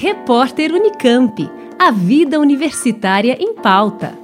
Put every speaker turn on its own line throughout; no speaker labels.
Repórter Unicamp. A vida universitária em pauta.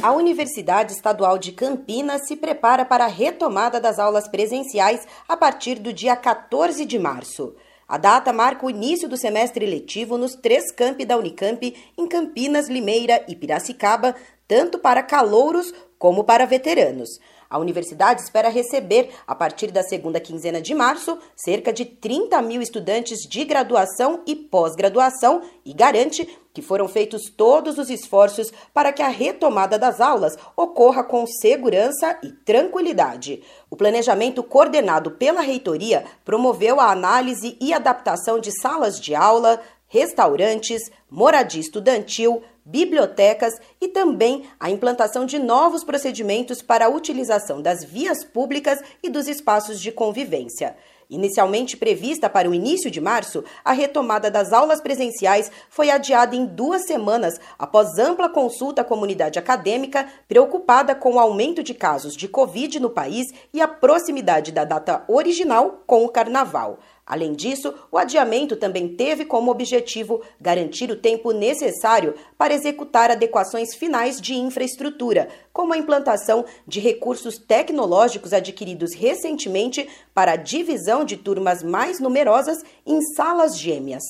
A Universidade Estadual de Campinas se prepara para a retomada das aulas presenciais a partir do dia 14 de março. A data marca o início do semestre letivo nos três campi da Unicamp, em Campinas, Limeira e Piracicaba, tanto para calouros como para veteranos. A universidade espera receber, a partir da segunda quinzena de março, cerca de 30 mil estudantes de graduação e pós-graduação e garante que foram feitos todos os esforços para que a retomada das aulas ocorra com segurança e tranquilidade. O planejamento coordenado pela reitoria promoveu a análise e adaptação de salas de aula, restaurantes, moradia estudantil, bibliotecas e também a implantação de novos procedimentos para a utilização das vias públicas e dos espaços de convivência. Inicialmente prevista para o início de março, a retomada das aulas presenciais foi adiada em duas semanas após ampla consulta à comunidade acadêmica, preocupada com o aumento de casos de Covid no país e a proximidade da data original com o carnaval. Além disso, o adiamento também teve como objetivo garantir o tempo necessário para executar adequações finais de infraestrutura, como a implantação de recursos tecnológicos adquiridos recentemente para a divisão de turmas mais numerosas em salas gêmeas.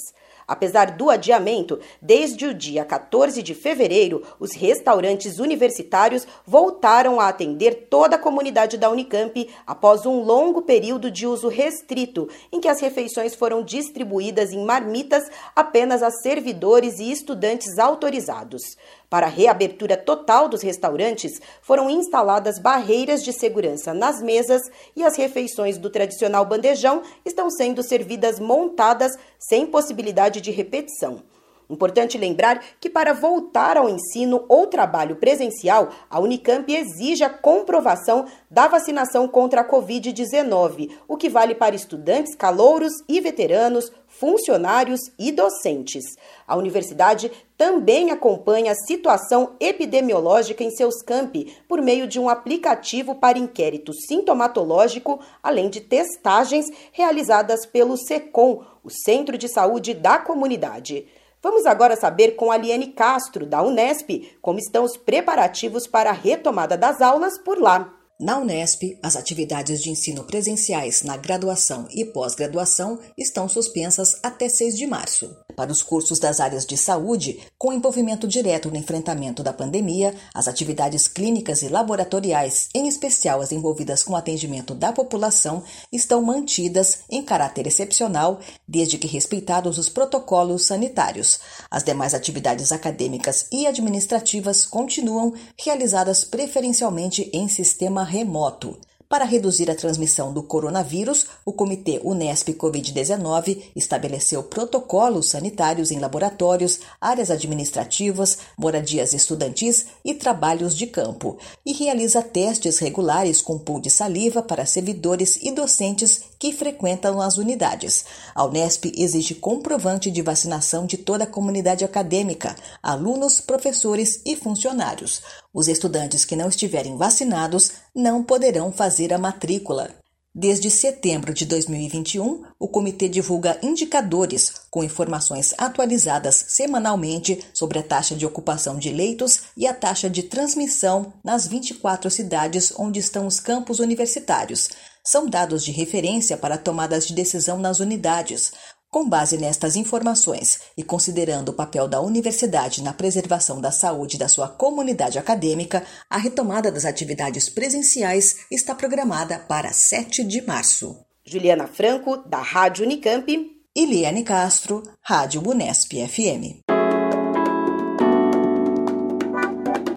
Apesar do adiamento, desde o dia 14 de fevereiro, os restaurantes universitários voltaram a atender toda a comunidade da Unicamp após um longo período de uso restrito, em que as refeições foram distribuídas em marmitas apenas a servidores e estudantes autorizados. Para a reabertura total dos restaurantes, foram instaladas barreiras de segurança nas mesas e as refeições do tradicional bandejão estão sendo servidas montadas sem possibilidade de repetição. Importante lembrar que para voltar ao ensino ou trabalho presencial, a Unicamp exige a comprovação da vacinação contra a Covid-19, o que vale para estudantes, calouros e veteranos, funcionários e docentes. A universidade também acompanha a situação epidemiológica em seus campi por meio de um aplicativo para inquérito sintomatológico, além de testagens realizadas pelo SECOM, o Centro de Saúde da Comunidade. Vamos agora saber com a Liane Castro, da Unesp, como estão os preparativos para a retomada das aulas por lá.
Na Unesp, as atividades de ensino presenciais na graduação e pós-graduação estão suspensas até 6 de março. Para os cursos das áreas de saúde, com envolvimento direto no enfrentamento da pandemia, as atividades clínicas e laboratoriais, em especial as envolvidas com atendimento da população, estão mantidas em caráter excepcional, desde que respeitados os protocolos sanitários. As demais atividades acadêmicas e administrativas continuam realizadas preferencialmente em sistema remoto. Para reduzir a transmissão do coronavírus, o Comitê Unesp Covid-19 estabeleceu protocolos sanitários em laboratórios, áreas administrativas, moradias estudantis e trabalhos de campo, e realiza testes regulares com pool de saliva para servidores e docentes que frequentam as unidades. A Unesp exige comprovante de vacinação de toda a comunidade acadêmica, alunos, professores e funcionários. Os estudantes que não estiverem vacinados não poderão fazer a matrícula. Desde setembro de 2021, o comitê divulga indicadores com informações atualizadas semanalmente sobre a taxa de ocupação de leitos e a taxa de transmissão nas 24 cidades onde estão os campos universitários. São dados de referência para tomadas de decisão nas unidades. Com base nestas informações e considerando o papel da universidade na preservação da saúde da sua comunidade acadêmica, a retomada das atividades presenciais está programada para 7 de março.
Juliana Franco, da Rádio Unicamp.
E Liane Castro, Rádio Unesp FM.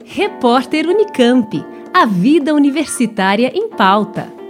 Repórter Unicamp. A vida universitária em pauta.